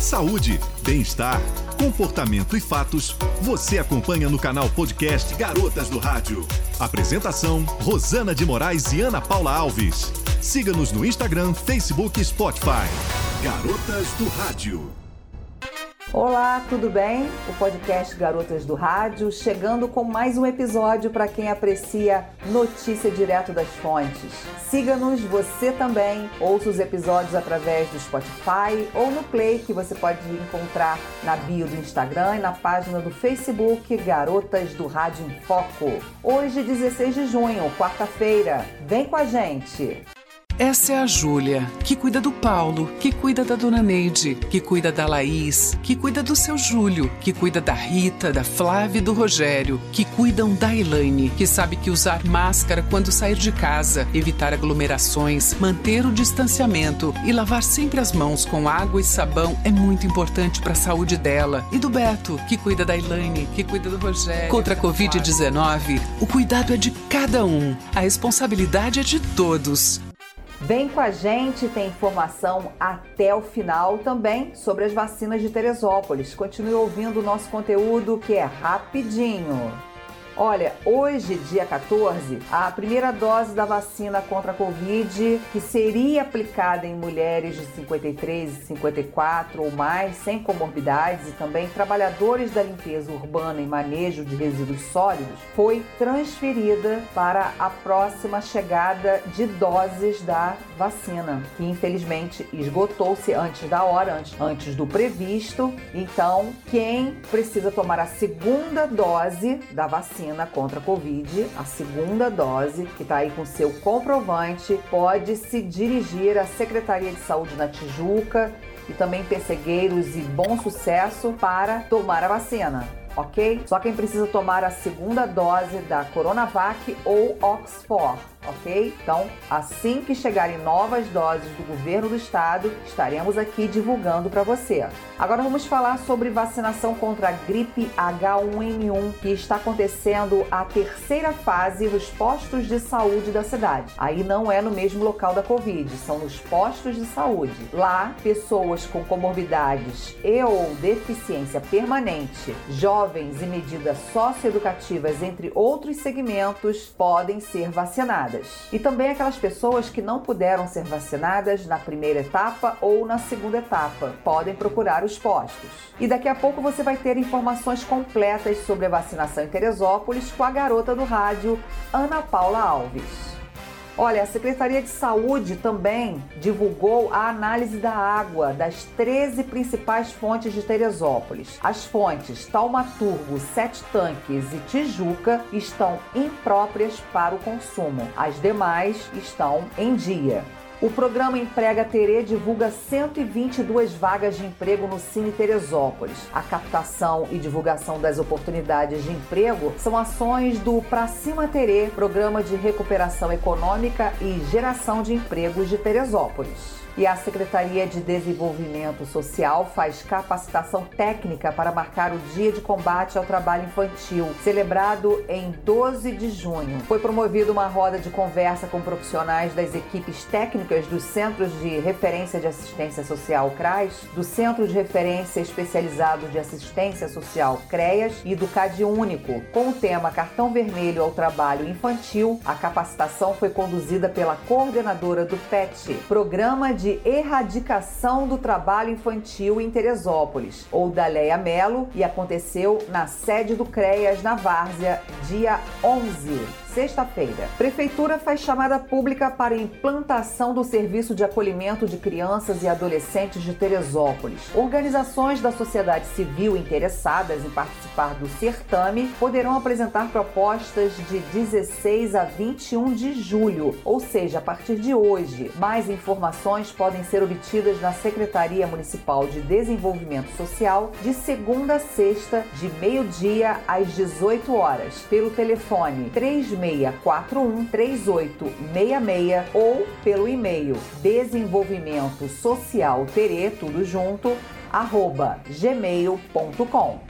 Saúde, bem-estar, comportamento e fatos, você acompanha no canal podcast Garotas do Rádio. Apresentação: Rosana de Moraes e Ana Paula Alves. Siga-nos no Instagram, Facebook e Spotify. Garotas do Rádio. Olá, tudo bem? O podcast Garotas do Rádio chegando com mais um episódio para quem aprecia notícia direto das fontes. Siga-nos você também, ouça os episódios através do Spotify ou no Play que você pode encontrar na bio do Instagram e na página do Facebook Garotas do Rádio em Foco. Hoje, 16 de junho, quarta-feira. Vem com a gente! Essa é a Júlia, que cuida do Paulo, que cuida da dona Neide, que cuida da Laís, que cuida do seu Júlio, que cuida da Rita, da Flávia e do Rogério, que cuidam da Elaine, que sabe que usar máscara quando sair de casa, evitar aglomerações, manter o distanciamento e lavar sempre as mãos com água e sabão é muito importante para a saúde dela. E do Beto, que cuida da Elaine, que cuida do Rogério. Contra a Covid-19, o cuidado é de cada um, a responsabilidade é de todos. Vem com a gente, tem informação até o final também sobre as vacinas de Teresópolis. Continue ouvindo o nosso conteúdo que é rapidinho. Olha, hoje, dia 14, a primeira dose da vacina contra a Covid, que seria aplicada em mulheres de 53 e 54 ou mais, sem comorbidades, e também trabalhadores da limpeza urbana e manejo de resíduos sólidos, foi transferida para a próxima chegada de doses da vacina, que infelizmente esgotou-se antes da hora, antes, antes do previsto. Então, quem precisa tomar a segunda dose da vacina, vacina contra a Covid, a segunda dose, que está aí com seu comprovante, pode se dirigir à Secretaria de Saúde na Tijuca e também Pessegueiros e Bom Sucesso para tomar a vacina ok? Só quem precisa tomar a segunda dose da Coronavac ou Oxford ok? Então, assim que chegarem novas doses do governo do estado, estaremos aqui divulgando para você. Agora vamos falar sobre vacinação contra a gripe H1N1, que está acontecendo a terceira fase nos postos de saúde da cidade. Aí não é no mesmo local da Covid, são nos postos de saúde. Lá, pessoas com comorbidades e ou deficiência permanente, jovens e medidas socioeducativas, entre outros segmentos, podem ser vacinadas E também aquelas pessoas que não puderam ser vacinadas na primeira etapa ou na segunda etapa. Podem procurar os postos. E daqui a pouco você vai ter informações completas sobre a vacinação em Teresópolis com a garota do rádio, Ana Paula Alves. Olha, a Secretaria de Saúde também divulgou a análise da água das 13 principais fontes de Teresópolis. As fontes Taumaturgo, Sete Tanques e Tijuca estão impróprias para o consumo. As demais estão em dia. O programa Emprega Terê divulga 122 vagas de emprego no Cine Teresópolis. A captação e divulgação das oportunidades de emprego são ações do Pra Cima Terê, programa de recuperação econômica e geração de empregos de Teresópolis e a Secretaria de Desenvolvimento Social faz capacitação técnica para marcar o Dia de Combate ao Trabalho Infantil, celebrado em 12 de junho. Foi promovida uma roda de conversa com profissionais das equipes técnicas dos Centros de Referência de Assistência Social CRAS, do Centro de Referência Especializado de Assistência Social CREAS e do CAD Único. Com o tema Cartão Vermelho ao Trabalho Infantil, a capacitação foi conduzida pela coordenadora do PET, Programa de de erradicação do trabalho infantil em Teresópolis, ou da Leia Melo, e aconteceu na sede do CREAS na Várzea, dia 11 sexta-feira. Prefeitura faz chamada pública para implantação do serviço de acolhimento de crianças e adolescentes de Teresópolis. Organizações da sociedade civil interessadas em participar do certame poderão apresentar propostas de 16 a 21 de julho, ou seja, a partir de hoje. Mais informações podem ser obtidas na Secretaria Municipal de Desenvolvimento Social de segunda a sexta, de meio-dia às 18 horas, pelo telefone 36 3641 3866 ou pelo e-mail desenvolvimento social tere, tudo junto, arroba gmail.com.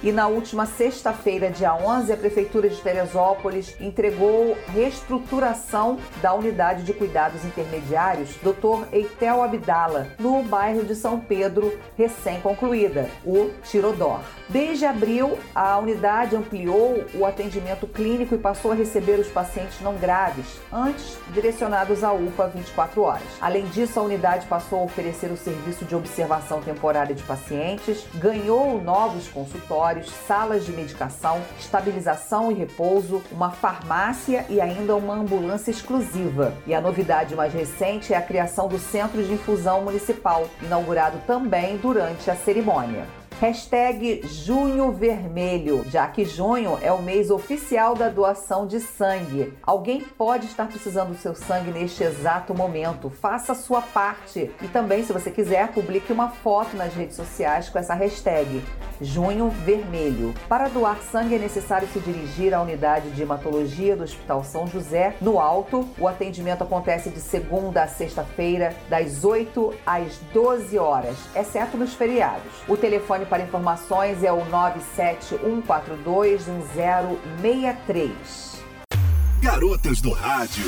E na última sexta-feira, dia 11, a Prefeitura de Teresópolis entregou reestruturação da unidade de cuidados intermediários Dr. Eitel Abdala, no bairro de São Pedro, recém-concluída, o Tirodor. Desde abril, a unidade ampliou o atendimento clínico e passou a receber os pacientes não graves, antes direcionados à UPA 24 horas. Além disso, a unidade passou a oferecer o serviço de observação temporária de pacientes, ganhou novos consultórios salas de medicação, estabilização e repouso, uma farmácia e ainda uma ambulância exclusiva. E a novidade mais recente é a criação do Centro de Infusão Municipal, inaugurado também durante a cerimônia. Hashtag Junho Vermelho, já que junho é o mês oficial da doação de sangue. Alguém pode estar precisando do seu sangue neste exato momento. Faça a sua parte. E também, se você quiser, publique uma foto nas redes sociais com essa hashtag Junho Vermelho. Para doar sangue é necessário se dirigir à unidade de hematologia do Hospital São José, no Alto. O atendimento acontece de segunda a sexta-feira, das 8 às 12 horas, exceto nos feriados. O telefone para informações é o 971421063. Garotas do Rádio.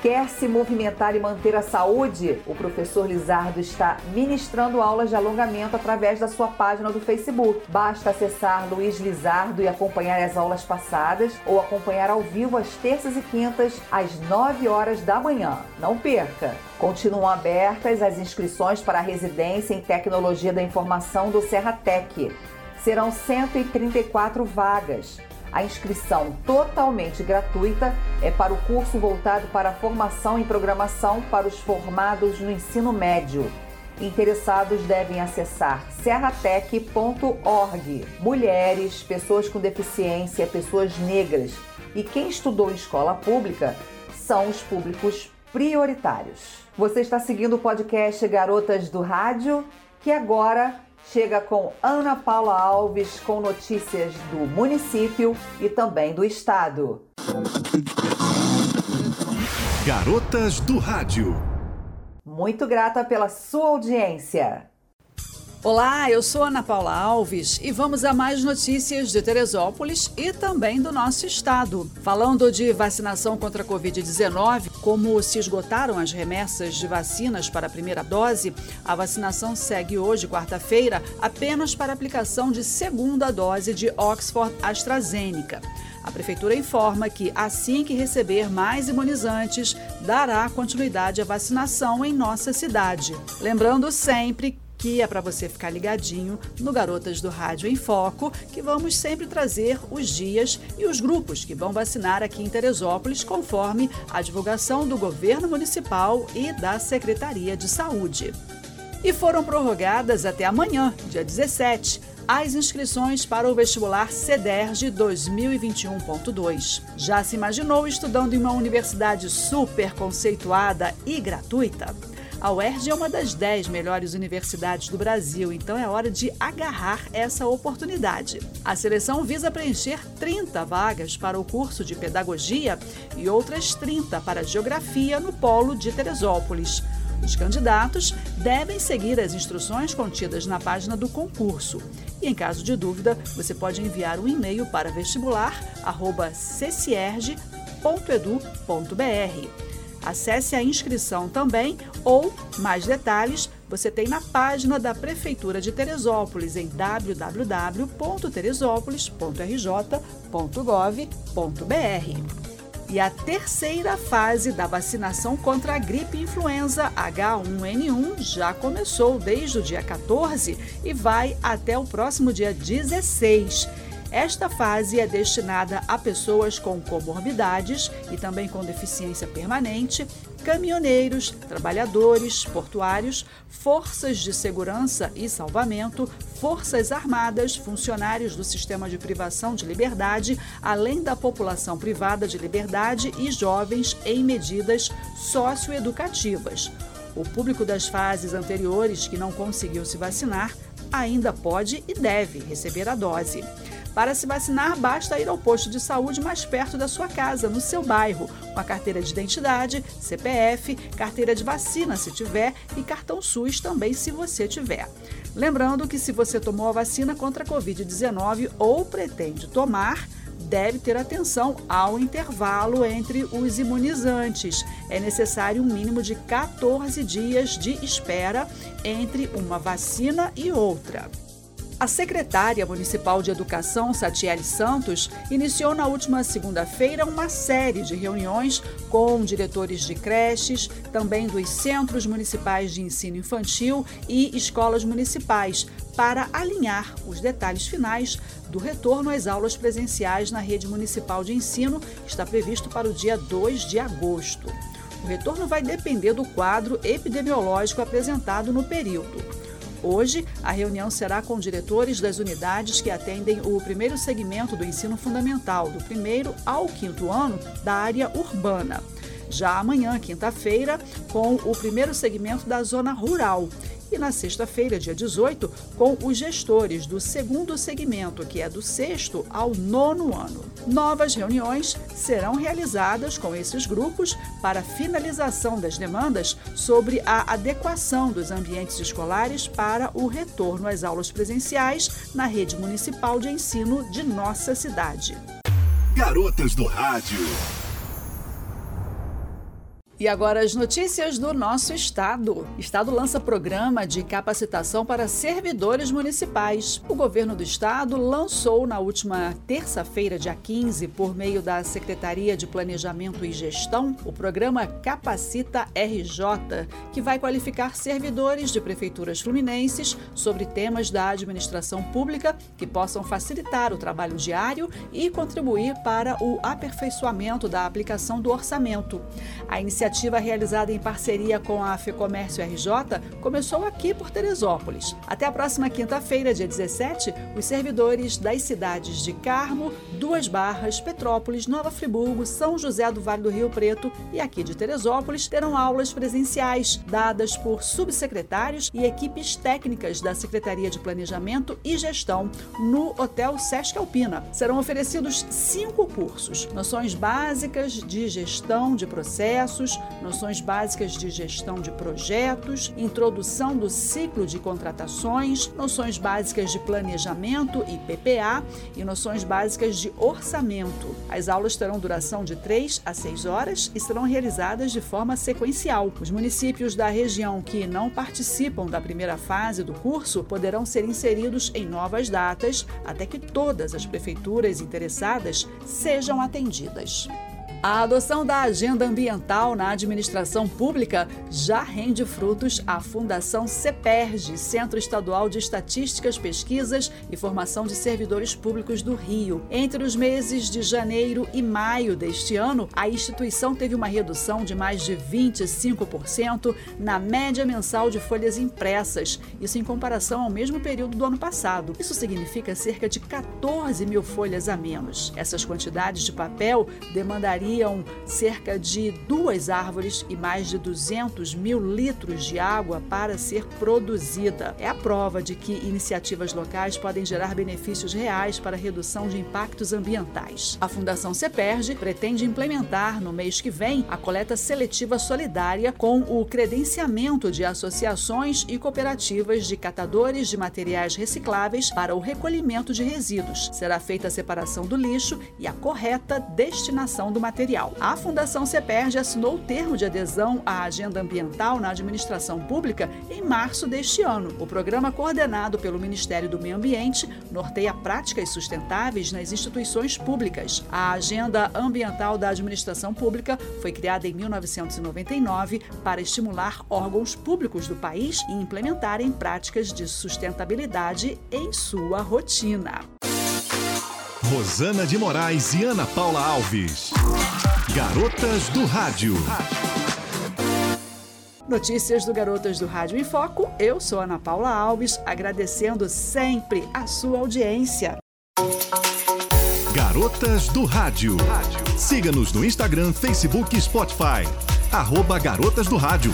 Quer se movimentar e manter a saúde? O professor Lizardo está ministrando aulas de alongamento através da sua página do Facebook. Basta acessar Luiz Lizardo e acompanhar as aulas passadas ou acompanhar ao vivo às terças e quintas às 9 horas da manhã. Não perca! Continuam abertas as inscrições para a residência em Tecnologia da Informação do Serra Tech. Serão 134 vagas. A inscrição totalmente gratuita é para o curso voltado para a formação em programação para os formados no ensino médio. Interessados devem acessar serratec.org. Mulheres, pessoas com deficiência, pessoas negras e quem estudou em escola pública são os públicos prioritários. Você está seguindo o podcast Garotas do Rádio, que agora chega com Ana Paula Alves com notícias do município e também do estado. Garotas do Rádio. Muito grata pela sua audiência. Olá, eu sou Ana Paula Alves e vamos a mais notícias de Teresópolis e também do nosso estado. Falando de vacinação contra a Covid-19, como se esgotaram as remessas de vacinas para a primeira dose, a vacinação segue hoje, quarta-feira, apenas para aplicação de segunda dose de Oxford AstraZeneca. A Prefeitura informa que, assim que receber mais imunizantes, dará continuidade à vacinação em nossa cidade. Lembrando sempre que é para você ficar ligadinho no Garotas do Rádio em Foco, que vamos sempre trazer os dias e os grupos que vão vacinar aqui em Teresópolis, conforme a divulgação do governo municipal e da Secretaria de Saúde. E foram prorrogadas até amanhã, dia 17, as inscrições para o vestibular CEDERJ 2021.2. Já se imaginou estudando em uma universidade super conceituada e gratuita? A UERJ é uma das 10 melhores universidades do Brasil, então é hora de agarrar essa oportunidade. A seleção visa preencher 30 vagas para o curso de Pedagogia e outras 30 para Geografia no Polo de Teresópolis. Os candidatos devem seguir as instruções contidas na página do concurso. E em caso de dúvida, você pode enviar um e-mail para vestibular@ccierge.edu.br. Acesse a inscrição também ou mais detalhes você tem na página da Prefeitura de Teresópolis em www.teresópolis.rj.gov.br. E a terceira fase da vacinação contra a gripe influenza H1N1 já começou desde o dia 14 e vai até o próximo dia 16. Esta fase é destinada a pessoas com comorbidades e também com deficiência permanente, caminhoneiros, trabalhadores portuários, forças de segurança e salvamento, forças armadas, funcionários do sistema de privação de liberdade, além da população privada de liberdade e jovens em medidas socioeducativas. O público das fases anteriores que não conseguiu se vacinar ainda pode e deve receber a dose. Para se vacinar, basta ir ao posto de saúde mais perto da sua casa, no seu bairro, com a carteira de identidade, CPF, carteira de vacina se tiver e cartão SUS também se você tiver. Lembrando que se você tomou a vacina contra a Covid-19 ou pretende tomar, deve ter atenção ao intervalo entre os imunizantes. É necessário um mínimo de 14 dias de espera entre uma vacina e outra. A secretária municipal de Educação, Satiele Santos, iniciou na última segunda-feira uma série de reuniões com diretores de creches, também dos centros municipais de ensino infantil e escolas municipais, para alinhar os detalhes finais do retorno às aulas presenciais na rede municipal de ensino, que está previsto para o dia 2 de agosto. O retorno vai depender do quadro epidemiológico apresentado no período. Hoje, a reunião será com diretores das unidades que atendem o primeiro segmento do ensino fundamental, do primeiro ao quinto ano, da área urbana. Já amanhã, quinta-feira, com o primeiro segmento da zona rural e na sexta-feira, dia 18, com os gestores do segundo segmento, que é do sexto ao nono ano. Novas reuniões serão realizadas com esses grupos para finalização das demandas sobre a adequação dos ambientes escolares para o retorno às aulas presenciais na rede municipal de ensino de nossa cidade. Garotas do Rádio. E agora as notícias do nosso estado. Estado lança programa de capacitação para servidores municipais. O governo do estado lançou na última terça-feira, dia 15, por meio da Secretaria de Planejamento e Gestão, o programa Capacita RJ, que vai qualificar servidores de prefeituras fluminenses sobre temas da administração pública que possam facilitar o trabalho diário e contribuir para o aperfeiçoamento da aplicação do orçamento. A iniciativa iniciativa realizada em parceria com a FEComércio RJ começou aqui por Teresópolis. Até a próxima quinta-feira, dia 17, os servidores das cidades de Carmo, Duas Barras, Petrópolis, Nova Friburgo, São José do Vale do Rio Preto e aqui de Teresópolis terão aulas presenciais dadas por subsecretários e equipes técnicas da Secretaria de Planejamento e Gestão no Hotel Sesc Alpina. Serão oferecidos cinco cursos: noções básicas de gestão de processos, noções básicas de gestão de projetos, introdução do ciclo de contratações, noções básicas de planejamento e PPA e noções básicas de orçamento. As aulas terão duração de 3 a 6 horas e serão realizadas de forma sequencial. Os municípios da região que não participam da primeira fase do curso poderão ser inseridos em novas datas até que todas as prefeituras interessadas sejam atendidas. A adoção da agenda ambiental na administração pública já rende frutos à Fundação CEPERG, Centro Estadual de Estatísticas, Pesquisas e Formação de Servidores Públicos do Rio. Entre os meses de janeiro e maio deste ano, a instituição teve uma redução de mais de 25% na média mensal de folhas impressas, isso em comparação ao mesmo período do ano passado. Isso significa cerca de 14 mil folhas a menos. Essas quantidades de papel demandariam teriam cerca de duas árvores e mais de 200 mil litros de água para ser produzida. É a prova de que iniciativas locais podem gerar benefícios reais para a redução de impactos ambientais. A Fundação CEPERG pretende implementar no mês que vem a coleta seletiva solidária com o credenciamento de associações e cooperativas de catadores de materiais recicláveis para o recolhimento de resíduos. Será feita a separação do lixo e a correta destinação do material A Fundação CEPERD assinou o termo de adesão à Agenda Ambiental na Administração Pública em março deste ano. O programa, coordenado pelo Ministério do Meio Ambiente, norteia práticas sustentáveis nas instituições públicas. A Agenda Ambiental da Administração Pública foi criada em 1999 para estimular órgãos públicos do país e implementarem práticas de sustentabilidade em sua rotina. Rosana de Moraes e Ana Paula Alves. Garotas do Rádio. Notícias do Garotas do Rádio em Foco. Eu sou Ana Paula Alves, agradecendo sempre a sua audiência. Garotas do Rádio. Siga-nos no Instagram, Facebook e Spotify. Arroba Garotas do Rádio.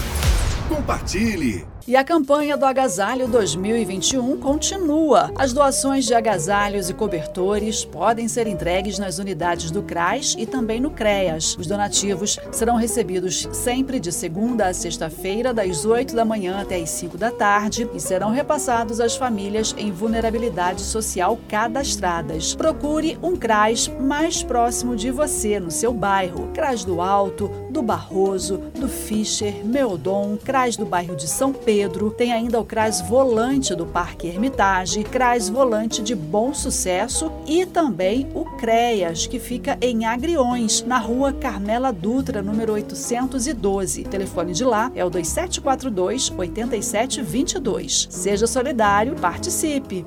Compartilhe. E a campanha do Agasalho 2021 continua. As doações de agasalhos e cobertores podem ser entregues nas unidades do CRAS e também no CREAS. Os donativos serão recebidos sempre de segunda a sexta-feira, das 8 da manhã até as 5 da tarde, e serão repassados às famílias em vulnerabilidade social cadastradas. Procure um CRAS mais próximo de você, no seu bairro. CRAS do Alto, do Barroso, do Fischer, Meodon, CRAS do bairro de São Pedro tem ainda o CRAS Volante do Parque Hermitage, CRAS Volante de Bom Sucesso e também o CREAS, que fica em Agriões, na rua Carmela Dutra, número 812. O telefone de lá é o 2742 8722. Seja solidário, participe!